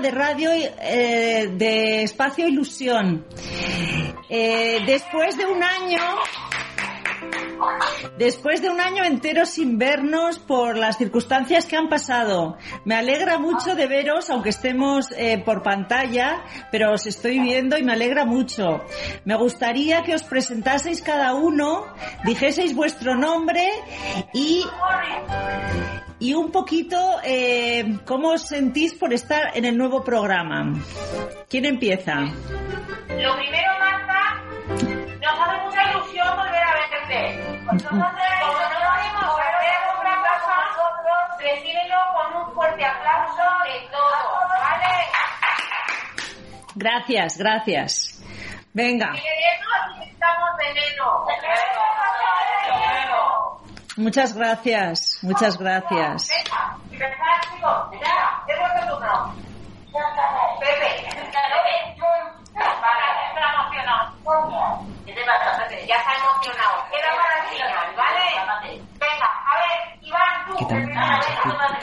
de radio eh, de Espacio Ilusión. Eh, después de un año, después de un año entero sin vernos por las circunstancias que han pasado, me alegra mucho de veros, aunque estemos eh, por pantalla, pero os estoy viendo y me alegra mucho. Me gustaría que os presentaseis cada uno, dijeseis vuestro nombre y y un poquito eh, cómo os sentís por estar en el nuevo programa. ¿Quién empieza? Lo primero, Marta, nos hace mucha ilusión volver a verte. Como no podemos hacer otra cosa, recíbelo con un fuerte aplauso de todos, ¿vale? Gracias, gracias. Venga. Veneno, necesitamos veneno. Muchas gracias, muchas gracias. Ya está emocionado. Queda para el final, ¿vale? Venga, a ver, Iván, tú. ¿Qué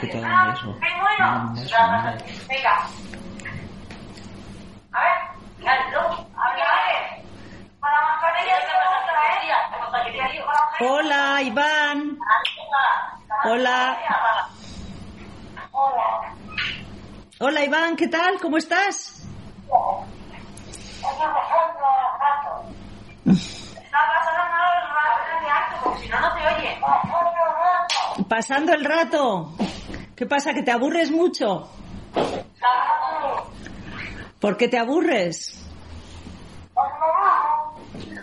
tal? Venga. Mm. Hola, Iván. Hola. Hola. Hola, Iván, ¿qué tal? ¿Cómo estás? Pasando el rato. ¿Qué pasa? ¿Que te aburres mucho? ¿Por qué te aburres?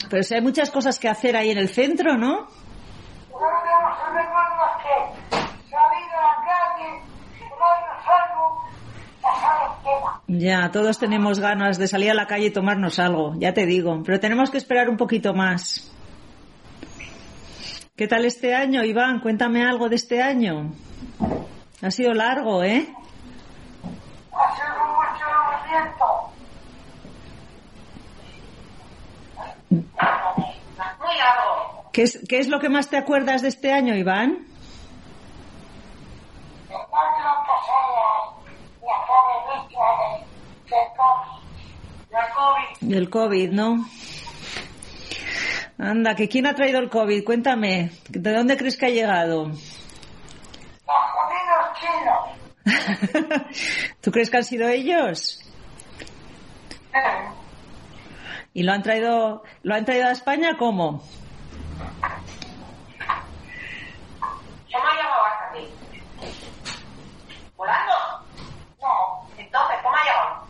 Pero si hay muchas cosas que hacer ahí en el centro, ¿no? Ya, todos tenemos ganas de salir a la calle y tomarnos algo, ya te digo, pero tenemos que esperar un poquito más. ¿Qué tal este año, Iván? Cuéntame algo de este año. Ha sido largo, ¿eh? Muy largo. ¿Qué es, ¿Qué es lo que más te acuerdas de este año, Iván? COVID. Del COVID, ¿no? Anda, que quién ha traído el COVID, cuéntame, ¿de dónde crees que ha llegado? ¿Tú crees que han sido ellos? ¿Y lo han traído, lo han traído a España cómo? ¿Cómo ha llegado hasta aquí? ¿Volando? No. Entonces, ¿cómo ha llegado?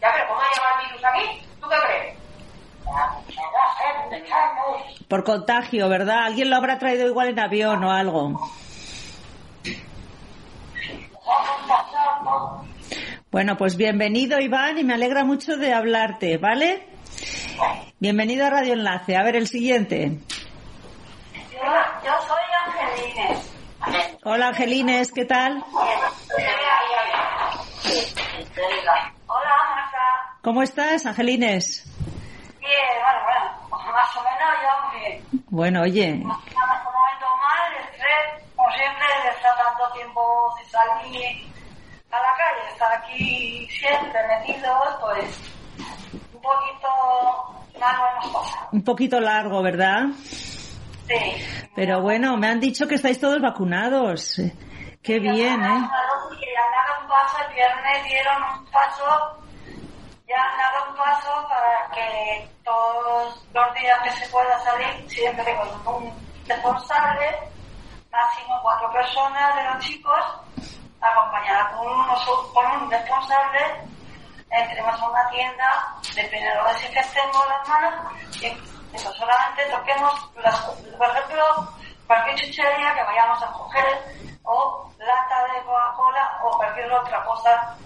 Ya, pero ¿cómo ha llegado el virus aquí? ¿Tú qué crees? Por contagio, ¿verdad? Alguien lo habrá traído igual en avión o algo. Bueno, pues bienvenido Iván y me alegra mucho de hablarte, ¿vale? Bienvenido a Radio Enlace. A ver, el siguiente. Yo, yo soy Angelines. Hola Angelines, ¿qué tal? Hola, Marta. ¿Cómo estás, Angelines? Bien, bueno, bueno, más o menos yo bien. Bueno, oye, En este momento mal, el estrés, como siempre, de estar tanto tiempo sin salir a la calle, estar aquí siempre metidos, pues un poquito mal lo hemos pasado. un poquito largo, ¿verdad? Sí. Pero bueno, me han dicho que estáis todos vacunados. Qué bien, ¿eh? Que ya han dado un paso, el viernes dieron un paso, ya han dado un paso para que todos los días que se pueda salir, siempre con un responsable, máximo cuatro personas de los chicos, acompañada con, unos, con un responsable, entremos a una tienda, depende de lo desinfectemos las manos, y eso solamente toquemos, las, por ejemplo, cualquier chuchería que vayamos a coger, o lata de Coca-Cola, o cualquier otra cosa,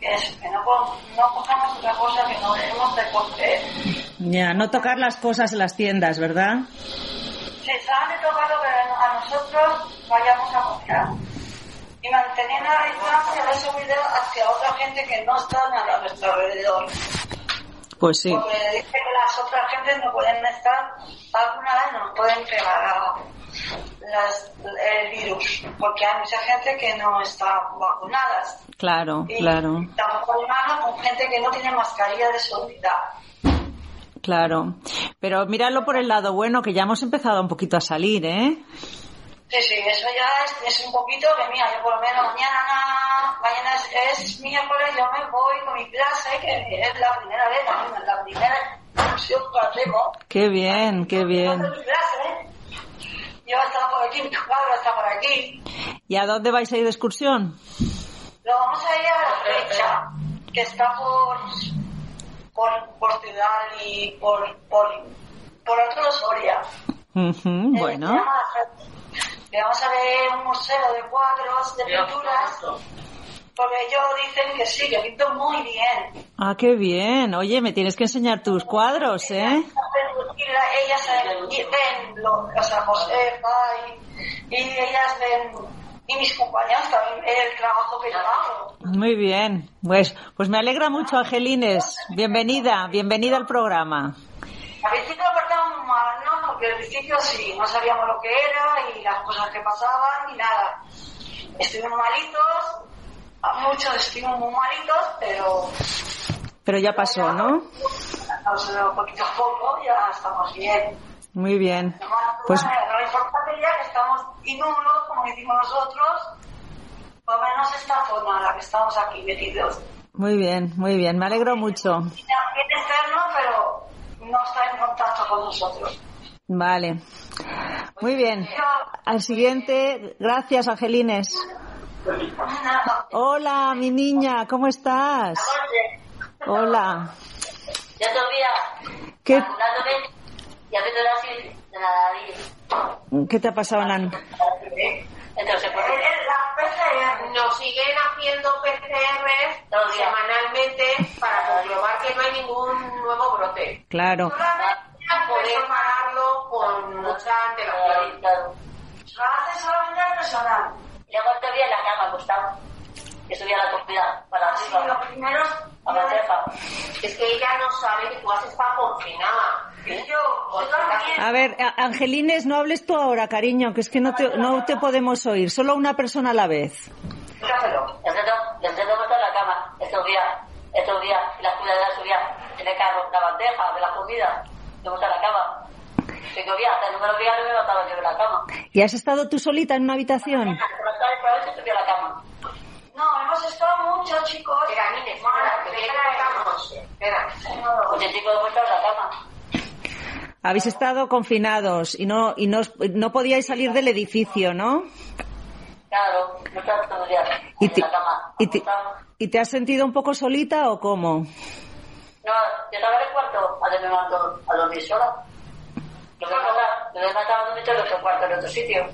que, es, que no, no cojamos otra cosa que no debemos de coger. Ya, no tocar las cosas en las tiendas, ¿verdad? Sí, solamente tocar lo que a nosotros vayamos a comprar. Y manteniendo la distancia de seguridad hacia otra gente que no está a nuestro alrededor. Pues sí. Porque dice que las otras gentes no pueden estar vacunadas y nos pueden pegar a- las, el virus, porque hay mucha gente que no está vacunada. Claro, Y claro, tampoco nada con gente que no tiene mascarilla de seguridad. claro. Pero míralo por el lado bueno, que ya hemos empezado un poquito a salir, ¿eh? Sí, sí, eso ya es, es un poquito que mira, yo por lo menos mañana, mañana es, es miércoles, yo me voy con mi clase, que es la primera vez, la, la primera que. Qué bien, qué bien. Clase, yo estaba por aquí, mi cuadro está por aquí. ¿Y a dónde vais a ir de excursión? Lo vamos a ir a la flecha, que está por, por, por ciudad y por, por, por otro Soria. Ujú, Eh, bueno, La Flecha. Que vamos a ver un museo de cuadros, de pinturas, porque ellos dicen que sí, que pinto muy bien. ah, qué bien. Oye, me tienes que enseñar tus cuadros, ¿eh? Ellas ven, lo, o sea, Josefa y, y ellas ven, y mis compañeros también el trabajo que yo hago. Muy bien. Pues, pues me alegra mucho, Angelines. Bienvenida, bienvenida al programa. Al principio muy mal, ¿no? Porque al principio sí, no sabíamos lo que era y las cosas que pasaban y nada. Estuvimos malitos, muchos estuvimos muy malitos, pero Pero ya pasó, ¿no? sea, poquito a poco ya estamos bien. Muy bien. Pues... Pues Lo importante ya que estamos inmunos, como decimos nosotros, por lo menos esta zona en la que estamos aquí metidos. muy bien, muy bien. Me alegro mucho. También externo, pero no está en contacto con nosotros. Vale. Muy bien. Al siguiente, gracias, Angelines. Hola, mi niña, ¿cómo estás? Hola. Ya todavía ¿Qué, qué te ha pasado, Nan? Entonces, pues, La PCR. Nos siguen haciendo PCR semanalmente para comprobar que no hay ningún nuevo brote. Claro. Poder pararlo con mucha antelación. Lo hace solamente el personal. Y luego todavía en la cama, Gustavo. Que subía la comida para Así, arriba, lo primero a la ceja. Es que ella no sabe que tú has estado confinada. yo, también. A ver, Angelines, no hables tú ahora, cariño, que es que no te, no te podemos oír, solo una persona a la vez. Dígamelo. El centro, el está en la cama, estos días, estos días, y las cuidadoras subían en el carro la bandeja de la comida, me gusta la cama. Hasta el número día no me levantaba yo de la cama. ¿Y has estado tú solita en una habitación? Por las tardes, por la noche subía a la cama. No, hemos estado mucho, chicos. Espera, Nine, espera, que ya cargamos. Espera. Oye, chicos, hemos estado en la cama. Habéis estado confinados y no y no, no podíais salir del edificio, ¿no? Claro, no estaba todo el día ¿Y en te, la cama. y, te. ¿Y te has sentido un poco solita o cómo? No, yo estaba en el cuarto, a me mando a dormir sola. Lo que pasa, lo demás estaba dormido en otro cuarto, en otro sitio.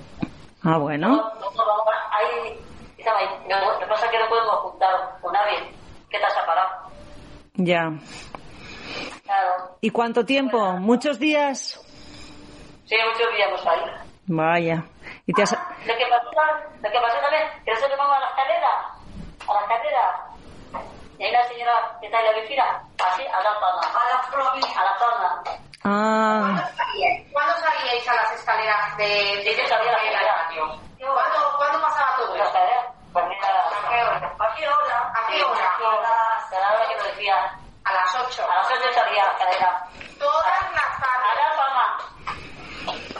Ah, bueno. No, no, no, ahí, ahí. Lo que pasa es que no podemos juntar con nadie. ¿Qué te has separado? Ya. Claro. ¿Y cuánto tiempo? ¿Muchos días? Sí, muchos vivíamos ahí. Vaya. ¿Y te has... Lo que pasó, lo que pasó también, que nosotros vamos a la escalera, a la escalera, y hay una señora que está en la vecina, así, a la palma, A la provincia. a ¿Cuándo salíais a las escaleras de, de, a de la? ¿Cuándo, ¿Cuándo pasaba todo escalera, pues mira, ¿A qué hora? ¿A qué hora? ¿A qué hora? a la hora que nos decía, A las 8. a las 8 salía a la escalera. Todas las A tardes. la palma.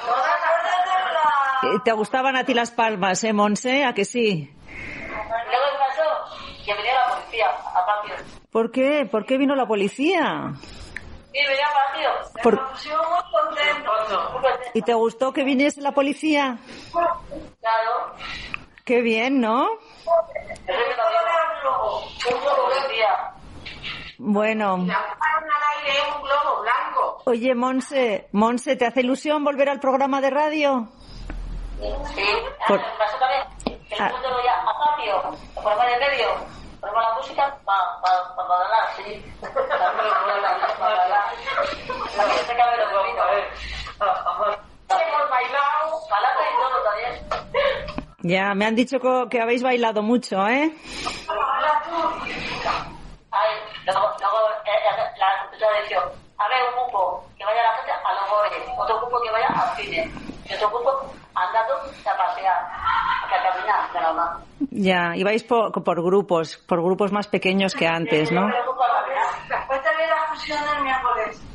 Todas las tardes. ¿te gustaban a ti las palmas, eh, Monse? ¿A que sí? Luego ¿qué pasó? Que venía la policía a patio. ¿Por qué? ¿Por qué vino la policía? A patio. Por- muy contentos. Muy contento. ¿Y te gustó que viniese la policía? Claro. Qué bien, ¿no? Bueno. Lanzaron al aire un globo blanco. Oye, Monse, Monse, ¿te hace ilusión volver al programa de radio? Sí, Por- ah, ya a me han dicho que habéis bailado mucho, ¿eh? Ay, luego, luego eh, la computadora dice, a ver, un grupo que vaya la gente a los goles, otro grupo que vaya al cine, y otro grupo a andando a pasear, a caminar, nada más. Ya, y vais por, por grupos, por grupos más pequeños que antes, ¿no? Vi la fusión el miércoles.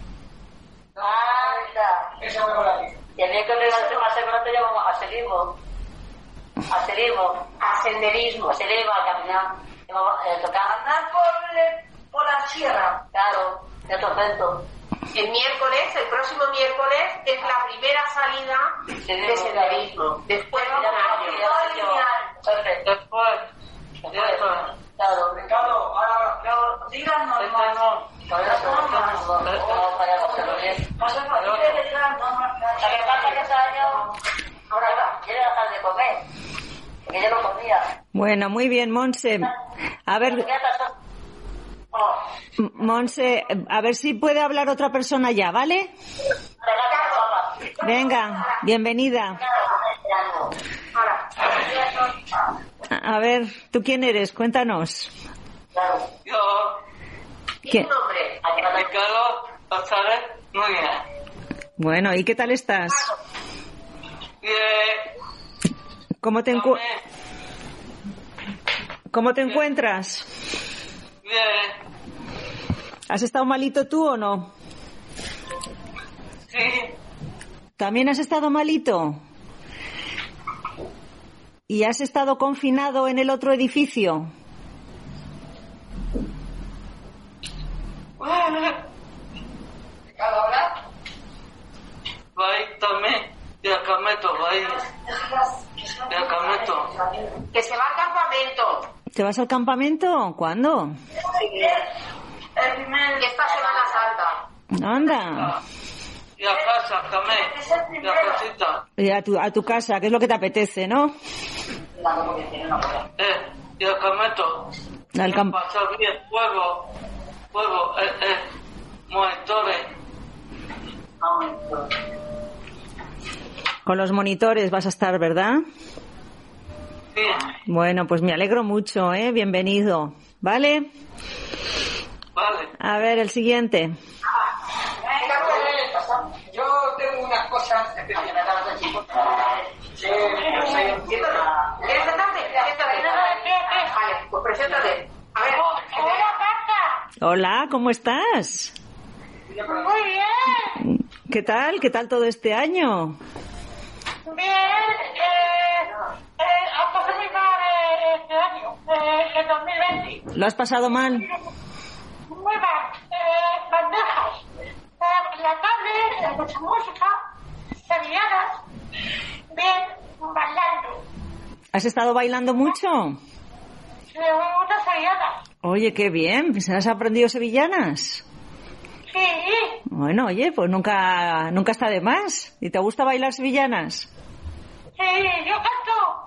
Y el miércoles la semana segunda te llevamos a serismo. A serismo. A senderismo. A serismo, a caminar. Eh, tocar, Andar por, por la sierra. claro, de otro centro. El miércoles, el próximo miércoles, es la primera salida de senderismo. Después Ya vamos me a cambio, ya sé yo. Perfecto. Después, Después, claro. Ricardo, ahora Pero díganos este más. no. Por eso, no, no, no, no, vaya a hacerlo bien. No se puede que digan normas. La que pasa que este año, ahora va, quiere dejar de comer. Porque yo no comía. Bueno, muy bien, Monse. A ver, Monse, a ver si puede hablar otra persona ya, ¿vale? Venga, bienvenida. A ver, ¿tú quién eres? Cuéntanos. Yo, ¿Qué? nombre. Ricardo González Núñez. Bueno, ¿y qué tal estás? Bien, ¿Cómo te, encu- también, ¿Cómo te encuentras? bien, ¿Has estado malito tú o no? sí, ¿También has estado malito? ¿Y has estado confinado en el otro edificio? vai también, y acá meto, vai, y acá meto. Que se va al campamento. ¿Te vas al campamento? ¿Cuándo? el primer. Esta Semana Santa. Anda. Y a casa también, y a casita, Y a tu, a tu casa, que es lo que te apetece, ¿no? eh, y acá meto. Al camp- Pasar bien, juego, juego, eh, eh, monitores, Con los monitores vas a estar, ¿verdad? Bueno, pues me alegro mucho, ¿eh? Bienvenido. ¿Vale? vale. A ver, el siguiente. Yo tengo unas cosas pues preséntate. A ver. Hola, ¿cómo estás? Muy bien. ¿Qué tal? ¿Qué tal todo este año? Bien. Eh, eh, ha pasado muy mal eh, este año, eh, el 2020. ¿Lo has pasado mal? Muy mal. Eh, bandejas. Eh, la tarde, eh, mucha música, sevillanas. Bien, bailando. ¿Has estado bailando mucho? Eh, muchas sevillanas. Oye, qué bien. Pues ¿Has aprendido sevillanas? Sí. Bueno, oye, pues nunca, nunca está de más. ¿Y te gusta bailar sevillanas? Sí, yo canto.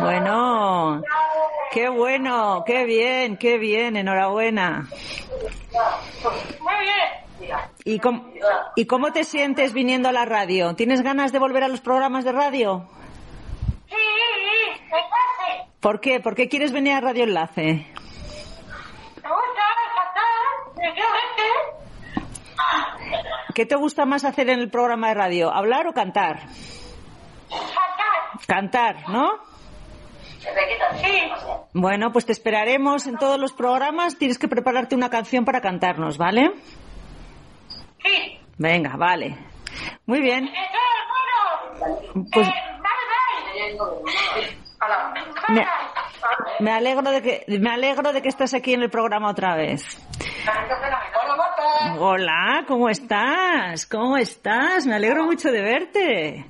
Bueno, qué bueno, qué bien, qué bien, enhorabuena. ¿Y cómo, ¿Y cómo te sientes viniendo a la radio? ¿Tienes ganas de volver a los programas de radio? Sí, me parece. ¿Por qué? ¿Por qué quieres venir a Radio Enlace? ¿Qué te gusta más hacer en el programa de radio? ¿Hablar o cantar? Cantar. Cantar, ¿no? Sí. Bueno, pues te esperaremos en todos los programas. Tienes que prepararte una canción para cantarnos, ¿vale? Sí. Venga, vale. Muy bien. Bueno. Pues- Eh, Me, alegro de que me alegro de que estás aquí en el programa otra vez. Hola, ¿cómo estás? ¿Cómo estás? Me alegro mucho de verte. ¿eh?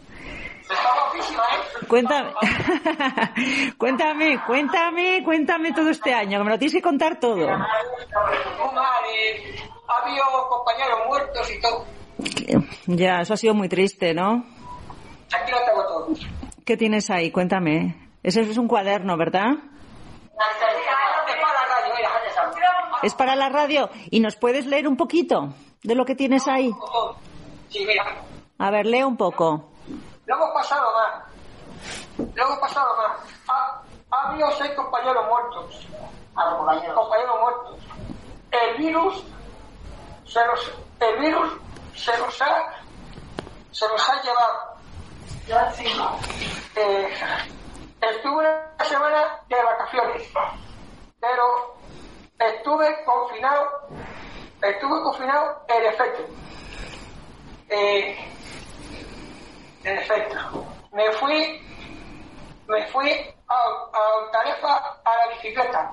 Cuéntame, cuéntame, cuéntame, cuéntame todo este año, que me lo tienes que contar todo. Ha habido compañeros muertos y todo. Ya, eso ha sido muy triste, ¿no? Aquí lo tengo todo. ¿Qué tienes ahí? Cuéntame. Ese es un cuaderno, ¿verdad? Es para la radio, mira. Es para la radio. ¿Y nos puedes leer un poquito? de lo que tienes ahí? Sí, mira. A ver, lee un poco. Lo hemos pasado mal. Lo hemos pasado mal. Ha, ha habido seis compañeros muertos. A los compañeros. Compañeros muertos. El virus se los, el virus se los ha, se los ha llevado. Eh, estuve una semana de vacaciones, pero estuve confinado, estuve confinado en efecto. Eh, en efecto. Me fui, me fui a, a Tarefa a la bicicleta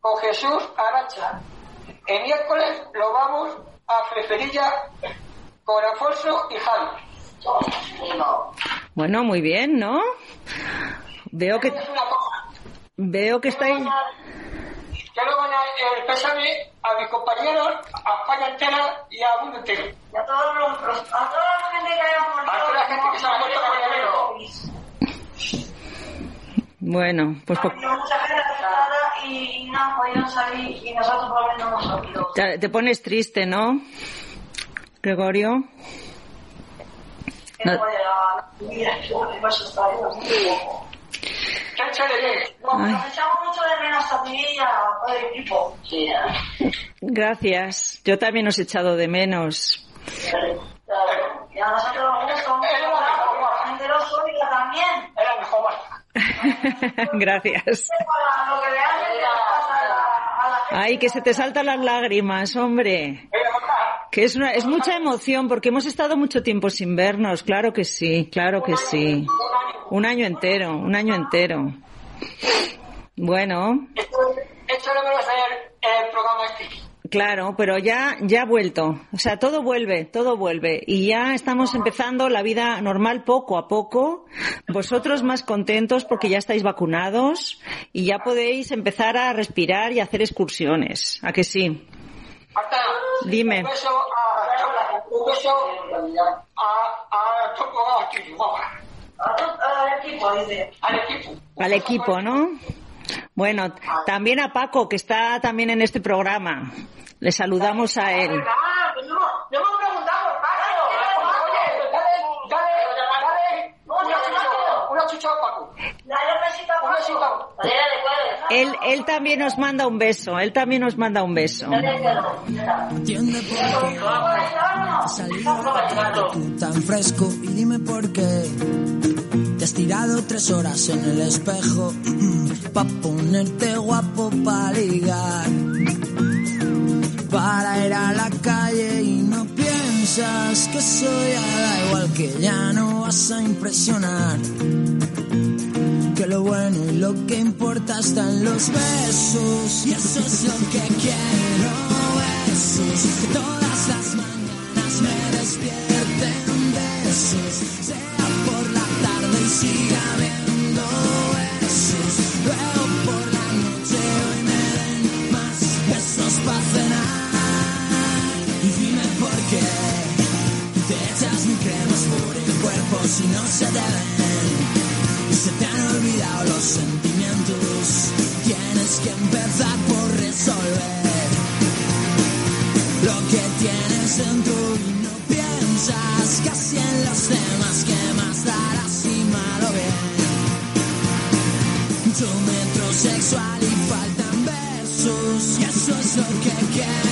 con Jesús Aracha. El miércoles lo vamos a Freferilla con Alfonso y Javi. Bueno, muy bien, ¿no? Veo que veo que estáis Quiero mandar el pésame a mis compañeros, a España entera y a mundo entero. Y a todos los, a toda la gente que haya muerto. A toda la gente que se ha muerto el COVID. Bueno, pues Ha po- habido mucha gente afectada y, no han podido salir y nosotros por lo menos no hemos sabido. te, te pones triste, ¿no? Gregorio. No. Gracias. Yo también os he echado de menos. Claro. Y a nosotros nos gusta mucho. Era mejor, Gracias. Ay, que se te saltan las lágrimas, hombre. Que es una, es mucha emoción porque hemos estado mucho tiempo sin vernos, claro que sí, claro que sí. Un año entero, un año entero. Bueno, Esto, esto lo vamos a hacer el programa este. Claro, pero ya, ya ha vuelto. O sea, todo vuelve, todo vuelve. Y ya estamos empezando la vida normal poco a poco. Vosotros más contentos porque ya estáis vacunados y ya podéis empezar a respirar y hacer excursiones. ¿A que sí? Marta, Dime. un beso a, un beso a, a, todo a ti, guapa. A todo- Al equipo, dice. Al equipo. Al equipo, ¿no? Bueno, también a Paco, que está también en este programa. Le saludamos a él. No, no hemos preguntado por Paco. Oye, dale, dale, dale una chucha, una chucha a Paco. Dale un besito a Una chucha. Paco. Manera de cuadro. Él, él también nos manda un beso, él también nos manda un beso. Entiende por qué salí tú tan fresco y dime por qué te has tirado tres horas en el espejo pa ponerte guapo pa ligar. Para ir a la calle y no piensas que soy da igual que ya no vas a impresionar. Que lo bueno y lo que importa está en los besos y eso es lo que quiero besos. Todas las mañanas me despierten y no piensas casi en los demás que más darás si malo bien. Tu metrosexual y faltan besos y eso es lo que quiero.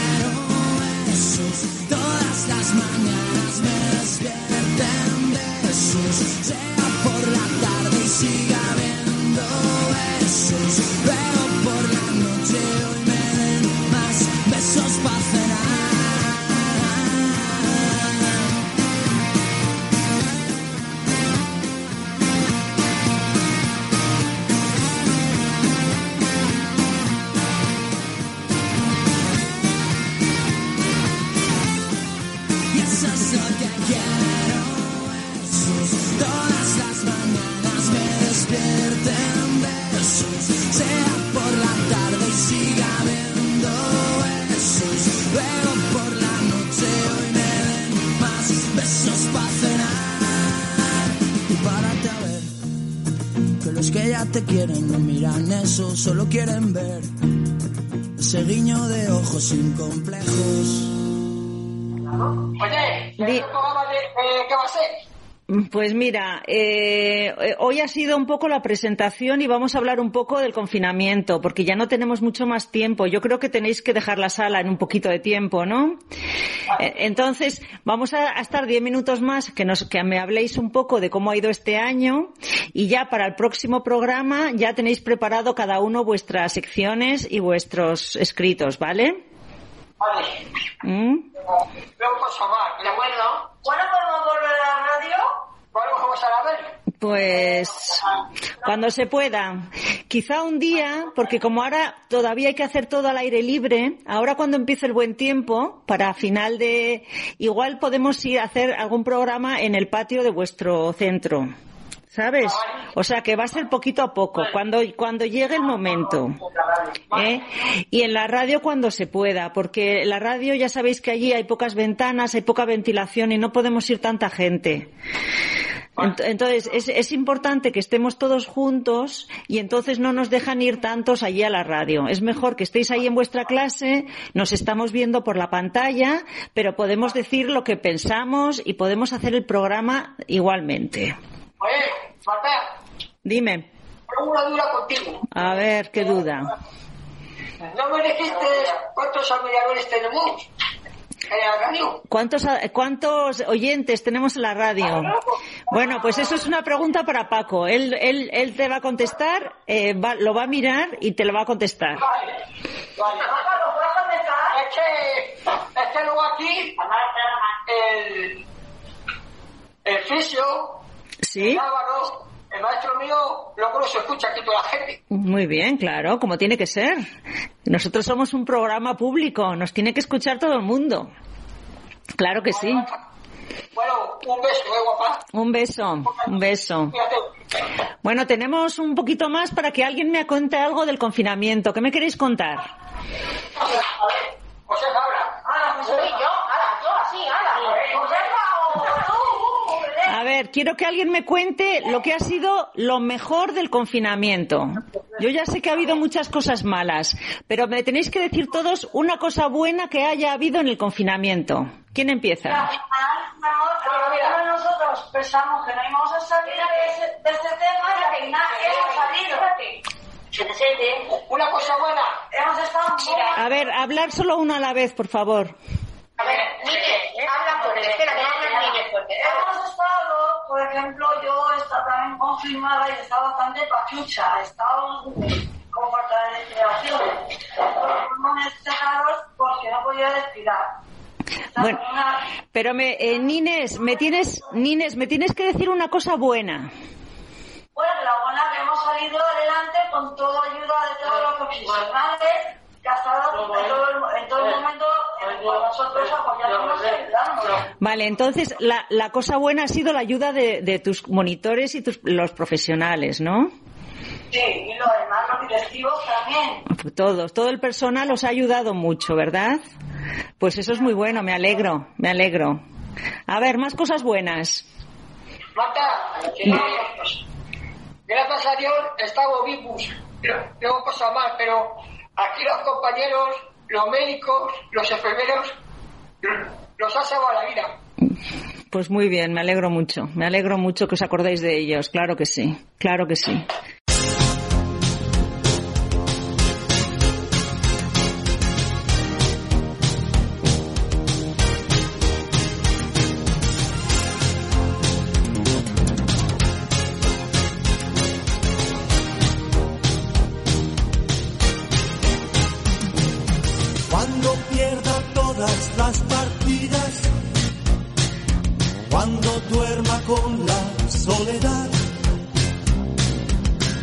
Solo quieren ver Ese guiño de ojos sin complejos Pues mira, eh, eh, hoy ha sido un poco la presentación y vamos a hablar un poco del confinamiento, porque ya no tenemos mucho más tiempo. Yo creo que tenéis que dejar la sala en un poquito de tiempo, ¿no? Eh, Entonces, vamos a, estar diez minutos más que, nos, que me habléis un poco de cómo ha ido este año y ya para el próximo programa ya tenéis preparado cada uno vuestras secciones y vuestros escritos, ¿vale? Vale. ¿Mm? Luego. ¿De acuerdo? ¿Cuándo podemos volver a la radio? ¿Cuándo vamos a la ver? Pues cuando se pueda. Quizá un día, porque como ahora todavía hay que hacer todo al aire libre, ahora cuando empiece el buen tiempo, para final de... Igual podemos ir a hacer algún programa en el patio de vuestro centro. ¿Sabes? O sea que va a ser poquito a poco, cuando, cuando llegue el momento. ¿eh? Y en la radio cuando se pueda, porque en la radio ya sabéis que allí hay pocas ventanas, hay poca ventilación y no podemos ir tanta gente. Ent- Entonces, es, es importante que estemos todos juntos y entonces no nos dejan ir tantos allí a la radio. Es mejor que estéis ahí en vuestra clase, nos estamos viendo por la pantalla, pero podemos decir lo que pensamos y podemos hacer el programa igualmente. Marta, Dime, tengo una duda contigo. a ver, qué duda. ¿No me dijiste cuántos admiradores tenemos? ¿Cuántos, ¿Cuántos oyentes tenemos en la radio? Bueno, pues eso es una pregunta para Paco. Él, él, él te va a contestar, eh, va- lo va a mirar y te lo va a contestar. Vale. Vale. Es que, es que luego aquí, el, el fisio, ¿Sí? el Álvaro, el maestro mío, luego no se escucha aquí toda la gente. Muy bien, claro, como tiene que ser. Nosotros somos un programa público, nos tiene que escuchar todo el mundo. Claro que sí. Bueno, un beso, eh, guapa. Un beso, un beso. Bueno, tenemos un poquito más para que alguien me cuente algo del confinamiento. ¿Qué me queréis contar? A ver, José Fabra. Soy yo, ala, yo así, ala. Josefa, o tú, Belén. A ver, quiero que alguien me cuente lo que ha sido lo mejor del confinamiento. Yo ya sé que ha habido muchas cosas malas, pero me tenéis que decir todos una cosa buena que haya habido en el confinamiento. ¿Quién empieza? Nosotros pensamos que no íbamos a salir de, ese- de este tema y final hemos salido. Una cosa buena. Hemos estado. A ver, hablar solo uno a la vez, por favor. A ver, Miguel, habla fuerte. Espera, que habla Miguel fuerte. Hemos estado, por ejemplo, yo he estado también confirmada y he estado bastante pachucha. He estado con falta de respiración. Los pulmones cerrados porque no podía respirar. Bueno, pero me, eh, Nines, me tienes, Nines, me tienes que decir una cosa buena. Bueno, que la buena que hemos salido adelante con toda ayuda de todos los profesionales que ha estado en todo el, en todo el momento en el cual nosotros apoyándonos y ayudándonos. Vale, entonces la, la cosa buena ha sido la ayuda de, de tus monitores y tus, los profesionales, ¿no? Sí, y lo demás, los directivos también. Todos, todo el personal os ha ayudado mucho, ¿verdad? Pues eso es muy bueno, me alegro, me alegro. A ver, más cosas buenas. Marta, gracias a Dios estamos vivos. Tengo cosas más, pero aquí los compañeros, los médicos, los enfermeros, los han salvado la vida. Pues muy bien, me alegro mucho. Me alegro mucho que os acordéis de ellos, claro que sí, claro que sí. Con la soledad,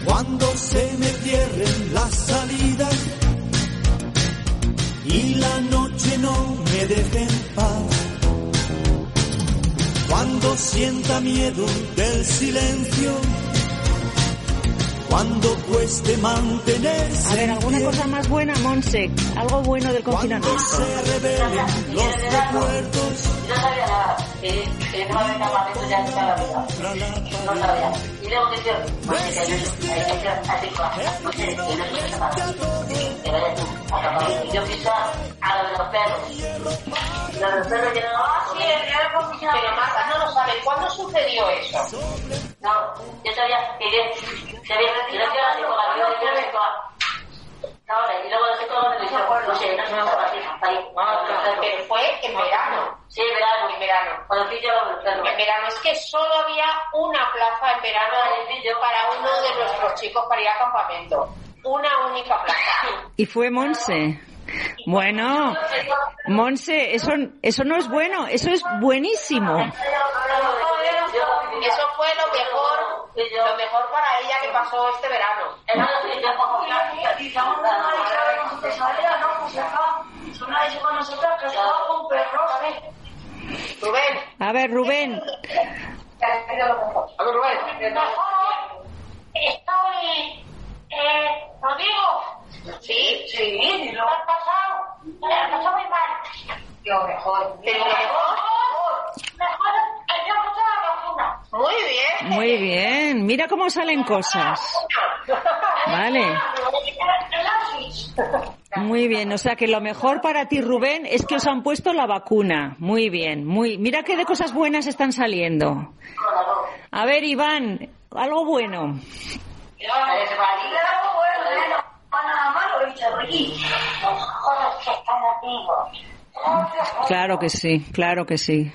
cuando se me cierren las salidas y la noche no me deje en paz. Cuando sienta miedo del silencio, cuando cueste mantenerse. A ver, ¿alguna cosa más buena, Monse? ¿Algo bueno del Cuando confinamiento? se revelen los recuerdos, No sabía nada. Que, que no había campamento ya en toda la vida. No sabía. Y luego que yo, pues que yo, hay que hacer así cosas. No sé, que no. Que vaya tú a campamento. Y yo quizá a lo de los perros. Ah, sí, el de confirmación. Pero Marta no lo sabe. ¿Cuándo sucedió eso? No, yo sabía que yo sabía que yo psicóloga, yo psicóloga. Ahora, y luego psicóloga me no sé, no no. Pero fue en verano. Sí, en verano. En verano. Cuando fui yo, claro. En verano es que solo había una plaza en verano para uno de nuestros chicos para ir a campamento. Una única plaza. Y fue Monse. Bueno, Monse, eso, eso no es bueno, eso es buenísimo. Eso fue lo mejor, lo mejor para ella que pasó este verano. Rubén. A ver, Rubén. A ver, Rubén. Estoy, eh, Rodrigo. Sí, Sí, lo has pasado. Me ha pasado muy mal. lo mejor. Pero lo. Mejor que yo pasado la vacuna. Muy bien. Muy bien, mira cómo salen cosas. Vale, muy bien. O sea que lo mejor para ti, Rubén, es que os han puesto la vacuna. Muy bien, muy. Mira qué de cosas buenas están saliendo. A ver, Iván, algo bueno. Claro que sí, claro que sí.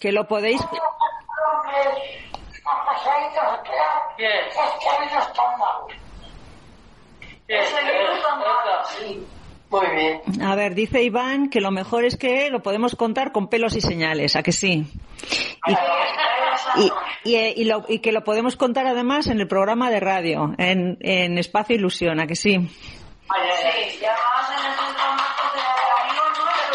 Que lo podéis. Bien. Muy bien. A ver, dice Iván que lo mejor es que lo podemos contar con pelos y señales, ¿a que sí? Y, y, y, y lo- y que lo podemos contar además en el programa de radio, en, en Espacio Ilusión, ¿a que sí? Sí, ya vas en el centro más de la unión, ¿no? Pero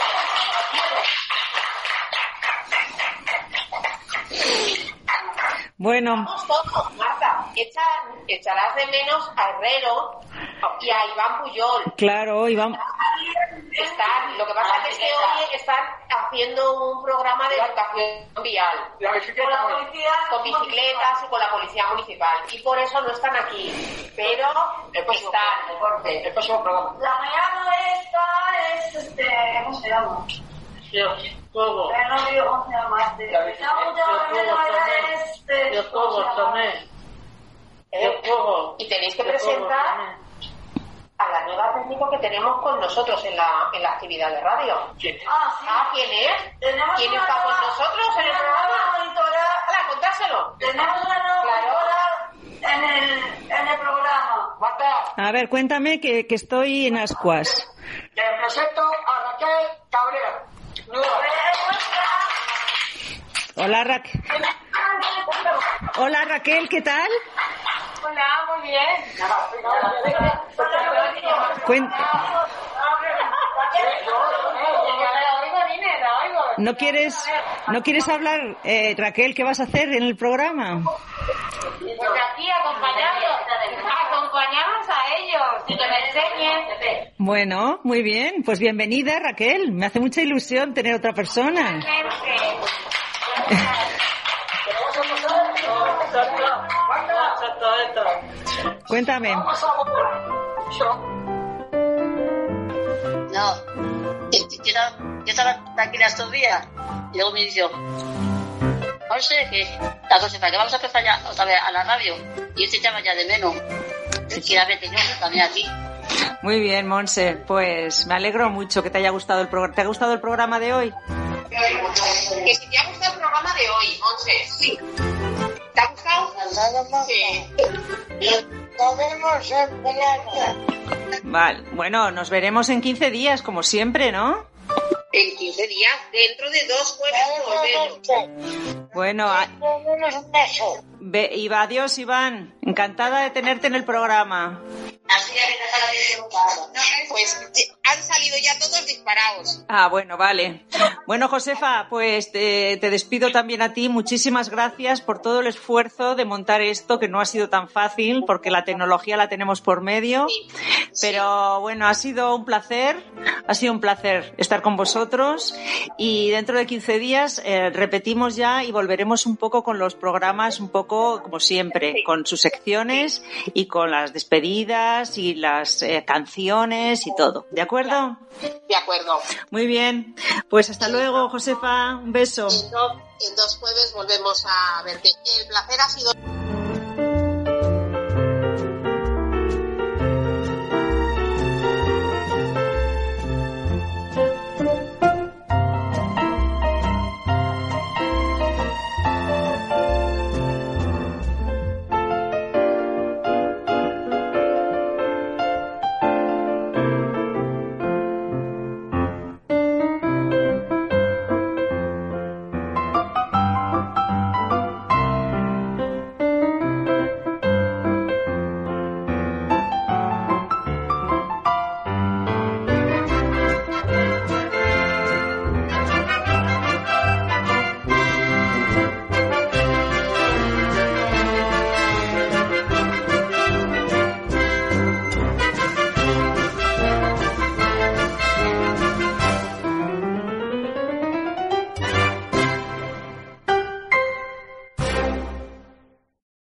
Bueno, Vamos todos, Marta. Echan- echarás de menos a Herrero y a Iván Puyol. claro, Iván. Están, lo que pasa es que hoy están haciendo un programa de educación vial. La bicicleta. Con la policía, con bicicletas y con la policía municipal. Y por eso no están aquí. Pero están. El próximo programa. La mañana esta es, este, ¿cómo se llama? Llama este. Mañana juego también. es, este. ¿eh? Y tenéis que presentar a la nueva técnico que tenemos con nosotros en la, en la actividad de radio. Sí. Ah, sí. Ah, ¿quién es? Tenemos ¿Quién está con nosotros en el programa? monitora. Hola, contárselo. Tenemos una nueva Claro. monitora en el, en el programa. Marta, A ver, cuéntame que, que estoy en ascuas. te presento a Raquel Cabrera. Hola, Raquel. Hola, Raquel, ¿qué tal? Hola, muy bien. ¿No quieres, ¿No quieres hablar, eh, Raquel, qué vas a hacer en el programa? Pues aquí acompañarlos, acompañarnos a ellos y que me. Bueno, muy bien. Pues bienvenida, Raquel. Me hace mucha ilusión tener otra persona. Cuéntame. No. Yo, yo estaba, yo estaba tranquila estos días y luego me dice, no sé qué, la cosa que vamos a empezar ya otra vez a la radio y este llama ya de menos. También aquí. Muy bien, Monse. Pues me alegro mucho que te haya gustado el programa. ¿Te ha gustado el programa de hoy? Que si te ha gustado el programa de hoy, Monse, sí. ¿Te ha gustado? Sí. Nos vemos en verano. Vale. Bueno, nos veremos en 15 días, como siempre, ¿no? En 15 días, dentro de dos jueves volvemos. Bueno, a- un beso. Iba, adiós, Iván. Encantada de tenerte en el programa. Pues han salido ya ya todos disparados. Ah, bueno, vale. Bueno, Josefa, pues te, te despido también a ti. Muchísimas gracias por todo el esfuerzo de montar esto, que no ha sido tan fácil, porque la tecnología la tenemos por medio. Pero bueno, ha sido un placer, ha sido un placer estar con vosotros y dentro de 15 días eh, repetimos ya y volveremos un poco con los programas, un poco como siempre, con sus secciones y con las despedidas y las eh, canciones y todo. ¿De acuerdo? De acuerdo. Muy bien. Pues hasta luego, Josefa. Un beso. En, do- en dos jueves volvemos a verte. El placer ha sido